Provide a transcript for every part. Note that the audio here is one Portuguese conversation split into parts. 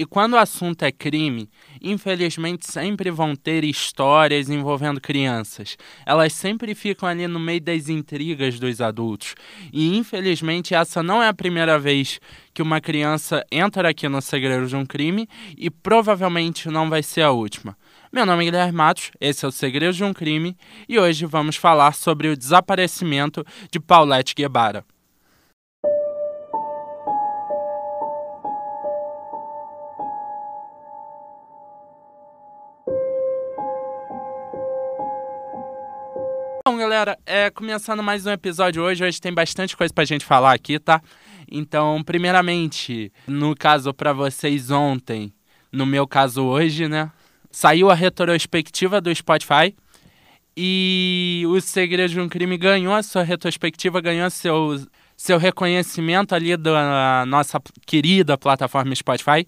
E quando o assunto é crime, infelizmente sempre vão ter histórias envolvendo crianças. Elas sempre ficam ali no meio das intrigas dos adultos. E infelizmente essa não é a primeira vez que uma criança entra aqui no Segredo de um Crime e provavelmente não vai ser a última. Meu nome é Guilherme Matos, esse é o Segredo de um Crime e hoje vamos falar sobre o desaparecimento de Paulette Guevara. Galera, é, começando mais um episódio hoje, hoje tem bastante coisa pra gente falar aqui, tá? Então, primeiramente, no caso para vocês ontem, no meu caso hoje, né? Saiu a retrospectiva do Spotify e o Segredo de um Crime ganhou a sua retrospectiva, ganhou seu, seu reconhecimento ali da nossa querida plataforma Spotify.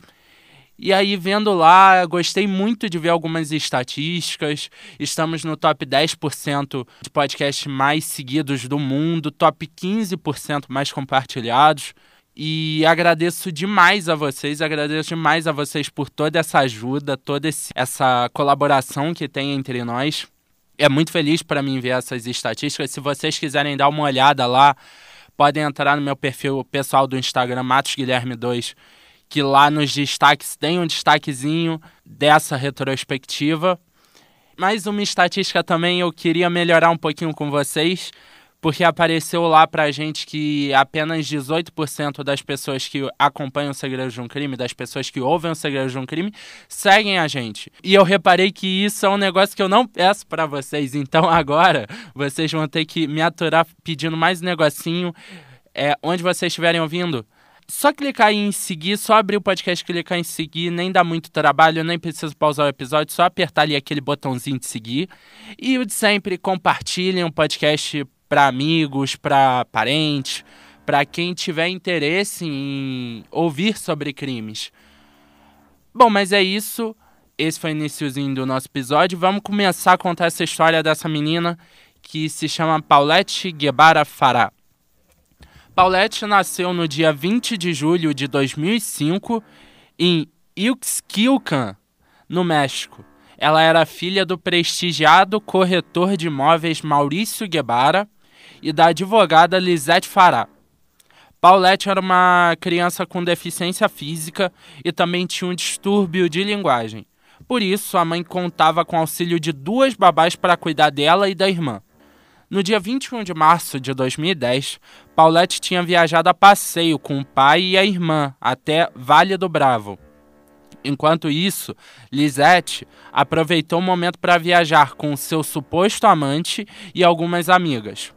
E aí, vendo lá, gostei muito de ver algumas estatísticas. Estamos no top 10% de podcasts mais seguidos do mundo, top 15% mais compartilhados. E agradeço demais a vocês, agradeço demais a vocês por toda essa ajuda, toda essa colaboração que tem entre nós. É muito feliz para mim ver essas estatísticas. Se vocês quiserem dar uma olhada lá, podem entrar no meu perfil pessoal do Instagram, Matos Guilherme 2 que lá nos destaques tem um destaquezinho dessa retrospectiva. Mais uma estatística também eu queria melhorar um pouquinho com vocês, porque apareceu lá pra gente que apenas 18% das pessoas que acompanham o Segredo de um Crime, das pessoas que ouvem o Segredo de um Crime, seguem a gente. E eu reparei que isso é um negócio que eu não peço para vocês, então agora vocês vão ter que me aturar pedindo mais negocinho. É, onde vocês estiverem ouvindo, só clicar em seguir, só abrir o podcast, clicar em seguir, nem dá muito trabalho, nem preciso pausar o episódio, só apertar ali aquele botãozinho de seguir. E o de sempre, compartilhem o podcast para amigos, para parentes, para quem tiver interesse em ouvir sobre crimes. Bom, mas é isso. Esse foi o iníciozinho do nosso episódio. Vamos começar a contar essa história dessa menina que se chama Paulette Guevara Farah. Paulette nasceu no dia 20 de julho de 2005 em Ixquilcan, no México. Ela era filha do prestigiado corretor de imóveis Maurício Guevara e da advogada Lisette Fará. Paulette era uma criança com deficiência física e também tinha um distúrbio de linguagem. Por isso, a mãe contava com o auxílio de duas babás para cuidar dela e da irmã. No dia 21 de março de 2010, Paulette tinha viajado a passeio com o pai e a irmã até Vale do Bravo. Enquanto isso, Lisette aproveitou o momento para viajar com seu suposto amante e algumas amigas.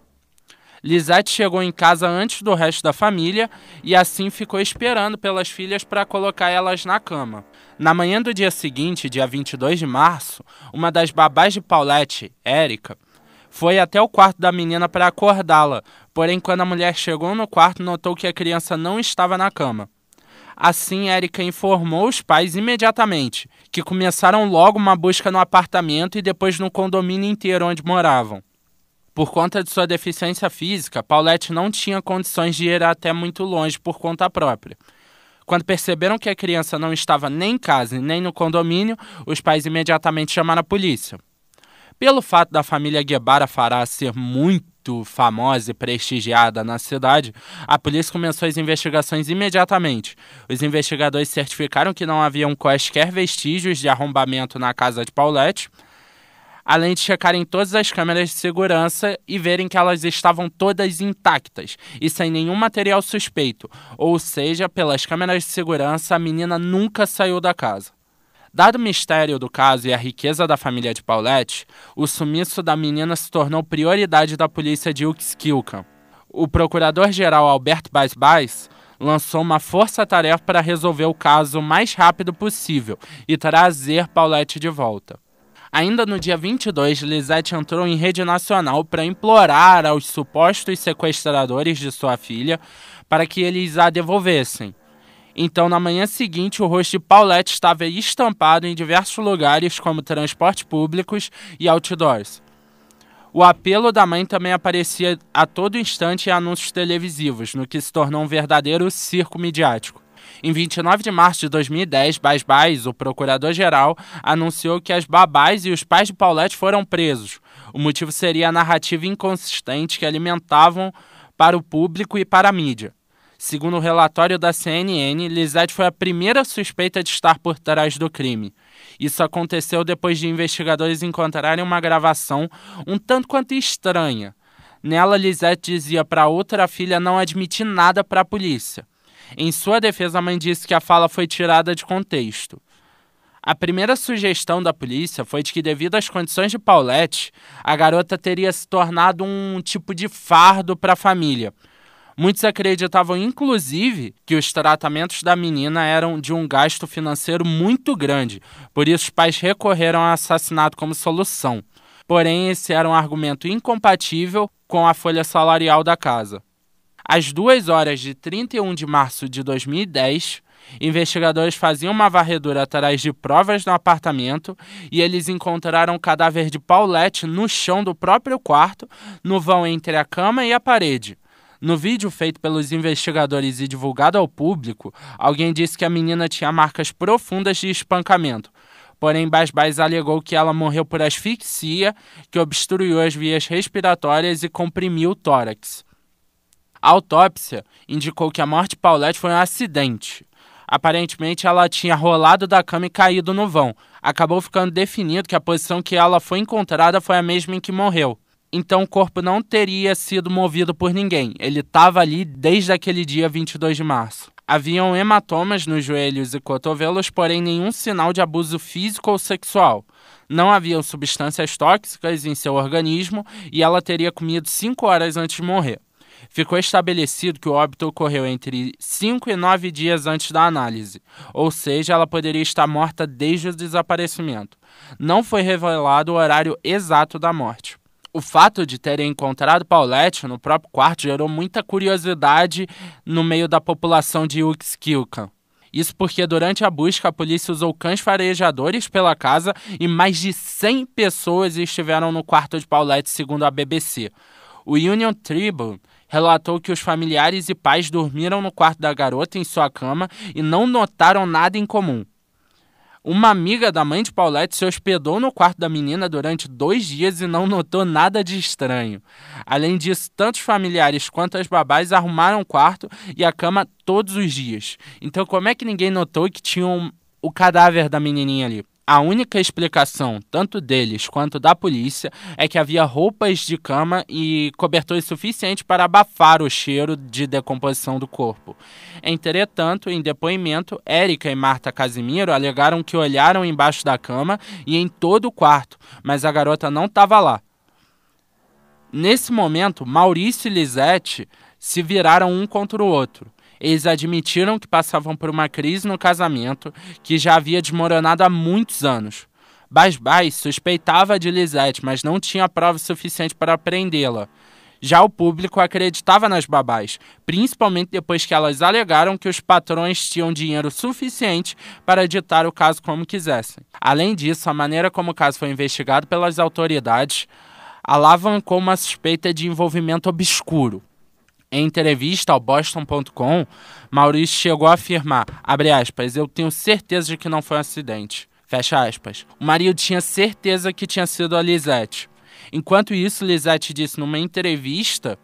Lisette chegou em casa antes do resto da família e assim ficou esperando pelas filhas para colocar elas na cama. Na manhã do dia seguinte, dia 22 de março, uma das babás de Paulette, Érica, foi até o quarto da menina para acordá-la, porém, quando a mulher chegou no quarto, notou que a criança não estava na cama. Assim, Erika informou os pais imediatamente, que começaram logo uma busca no apartamento e depois no condomínio inteiro onde moravam. Por conta de sua deficiência física, Paulette não tinha condições de ir até muito longe por conta própria. Quando perceberam que a criança não estava nem em casa nem no condomínio, os pais imediatamente chamaram a polícia. Pelo fato da família Guevara Fará ser muito famosa e prestigiada na cidade, a polícia começou as investigações imediatamente. Os investigadores certificaram que não haviam quaisquer vestígios de arrombamento na casa de Paulette, além de checarem todas as câmeras de segurança e verem que elas estavam todas intactas e sem nenhum material suspeito, ou seja, pelas câmeras de segurança, a menina nunca saiu da casa. Dado o mistério do caso e a riqueza da família de Paulette, o sumiço da menina se tornou prioridade da polícia de Uxquilcan. O procurador-geral Alberto Baes Baes lançou uma força-tarefa para resolver o caso o mais rápido possível e trazer Paulette de volta. Ainda no dia 22, Lisette entrou em rede nacional para implorar aos supostos sequestradores de sua filha para que eles a devolvessem. Então, na manhã seguinte, o rosto de Paulette estava estampado em diversos lugares, como transportes públicos e outdoors. O apelo da mãe também aparecia a todo instante em anúncios televisivos, no que se tornou um verdadeiro circo midiático. Em 29 de março de 2010, Bas Bas, o procurador-geral, anunciou que as babás e os pais de Paulette foram presos. O motivo seria a narrativa inconsistente que alimentavam para o público e para a mídia. Segundo o relatório da CNN, Lisette foi a primeira suspeita de estar por trás do crime. Isso aconteceu depois de investigadores encontrarem uma gravação um tanto quanto estranha. Nela, Lisette dizia para outra filha não admitir nada para a polícia. Em sua defesa, a mãe disse que a fala foi tirada de contexto. A primeira sugestão da polícia foi de que, devido às condições de Paulette, a garota teria se tornado um tipo de fardo para a família. Muitos acreditavam, inclusive, que os tratamentos da menina eram de um gasto financeiro muito grande, por isso os pais recorreram ao assassinato como solução. Porém, esse era um argumento incompatível com a folha salarial da casa. Às 2 horas de 31 de março de 2010, investigadores faziam uma varredura atrás de provas no apartamento e eles encontraram o cadáver de Paulette no chão do próprio quarto, no vão entre a cama e a parede. No vídeo feito pelos investigadores e divulgado ao público, alguém disse que a menina tinha marcas profundas de espancamento. Porém, Basbás alegou que ela morreu por asfixia, que obstruiu as vias respiratórias e comprimiu o tórax. A autópsia indicou que a morte de Paulette foi um acidente. Aparentemente, ela tinha rolado da cama e caído no vão. Acabou ficando definido que a posição que ela foi encontrada foi a mesma em que morreu. Então, o corpo não teria sido movido por ninguém. Ele estava ali desde aquele dia 22 de março. Haviam hematomas nos joelhos e cotovelos, porém nenhum sinal de abuso físico ou sexual. Não haviam substâncias tóxicas em seu organismo e ela teria comido cinco horas antes de morrer ficou estabelecido que o óbito ocorreu entre 5 e 9 dias antes da análise, ou seja, ela poderia estar morta desde o desaparecimento. Não foi revelado o horário exato da morte. O fato de terem encontrado Paulette no próprio quarto gerou muita curiosidade no meio da população de Uxkilkan. Isso porque durante a busca a polícia usou cães farejadores pela casa e mais de 100 pessoas estiveram no quarto de Paulette, segundo a BBC. O Union Tribune relatou que os familiares e pais dormiram no quarto da garota em sua cama e não notaram nada em comum. Uma amiga da mãe de Paulette se hospedou no quarto da menina durante dois dias e não notou nada de estranho. Além disso, tanto os familiares quanto as babás arrumaram o quarto e a cama todos os dias. Então, como é que ninguém notou que tinham o cadáver da menininha ali? A única explicação, tanto deles quanto da polícia, é que havia roupas de cama e cobertores suficientes para abafar o cheiro de decomposição do corpo. Entretanto, em depoimento, Érica e Marta Casimiro alegaram que olharam embaixo da cama e em todo o quarto, mas a garota não estava lá. Nesse momento, Maurício e Lisette se viraram um contra o outro. Eles admitiram que passavam por uma crise no casamento que já havia desmoronado há muitos anos. Basbás suspeitava de Lisette, mas não tinha prova suficiente para prendê-la. Já o público acreditava nas babás, principalmente depois que elas alegaram que os patrões tinham dinheiro suficiente para ditar o caso como quisessem. Além disso, a maneira como o caso foi investigado pelas autoridades alavancou uma suspeita de envolvimento obscuro. Em entrevista ao Boston.com, Maurício chegou a afirmar, aspas, eu tenho certeza de que não foi um acidente. Fecha aspas. O marido tinha certeza que tinha sido a Lisette. Enquanto isso, Lisette disse numa entrevista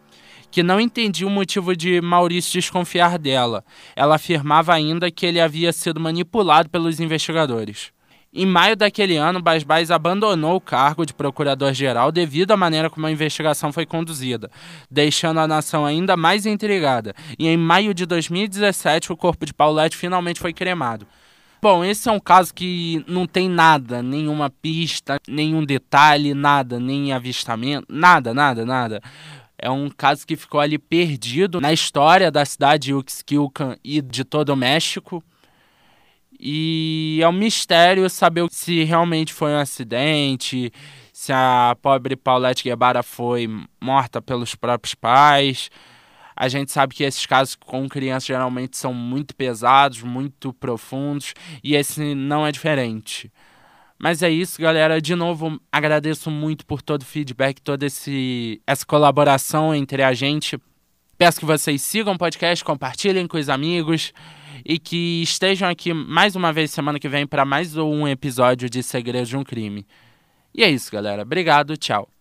que não entendia o motivo de Maurício desconfiar dela. Ela afirmava ainda que ele havia sido manipulado pelos investigadores. Em maio daquele ano, Basbás abandonou o cargo de procurador-geral devido à maneira como a investigação foi conduzida, deixando a nação ainda mais intrigada. E em maio de 2017, o corpo de Paulette finalmente foi cremado. Bom, esse é um caso que não tem nada, nenhuma pista, nenhum detalhe, nada, nem avistamento, nada, nada, nada. É um caso que ficou ali perdido na história da cidade de Uxquilcan e de todo o México. E é um mistério saber se realmente foi um acidente, se a pobre Paulette Guevara foi morta pelos próprios pais. A gente sabe que esses casos com crianças geralmente são muito pesados, muito profundos, e esse não é diferente. Mas é isso, galera. De novo, agradeço muito por todo o feedback, toda esse, essa colaboração entre a gente. Peço que vocês sigam o podcast, compartilhem com os amigos. E que estejam aqui mais uma vez semana que vem para mais um episódio de Segredos de um Crime. E é isso, galera. Obrigado, tchau.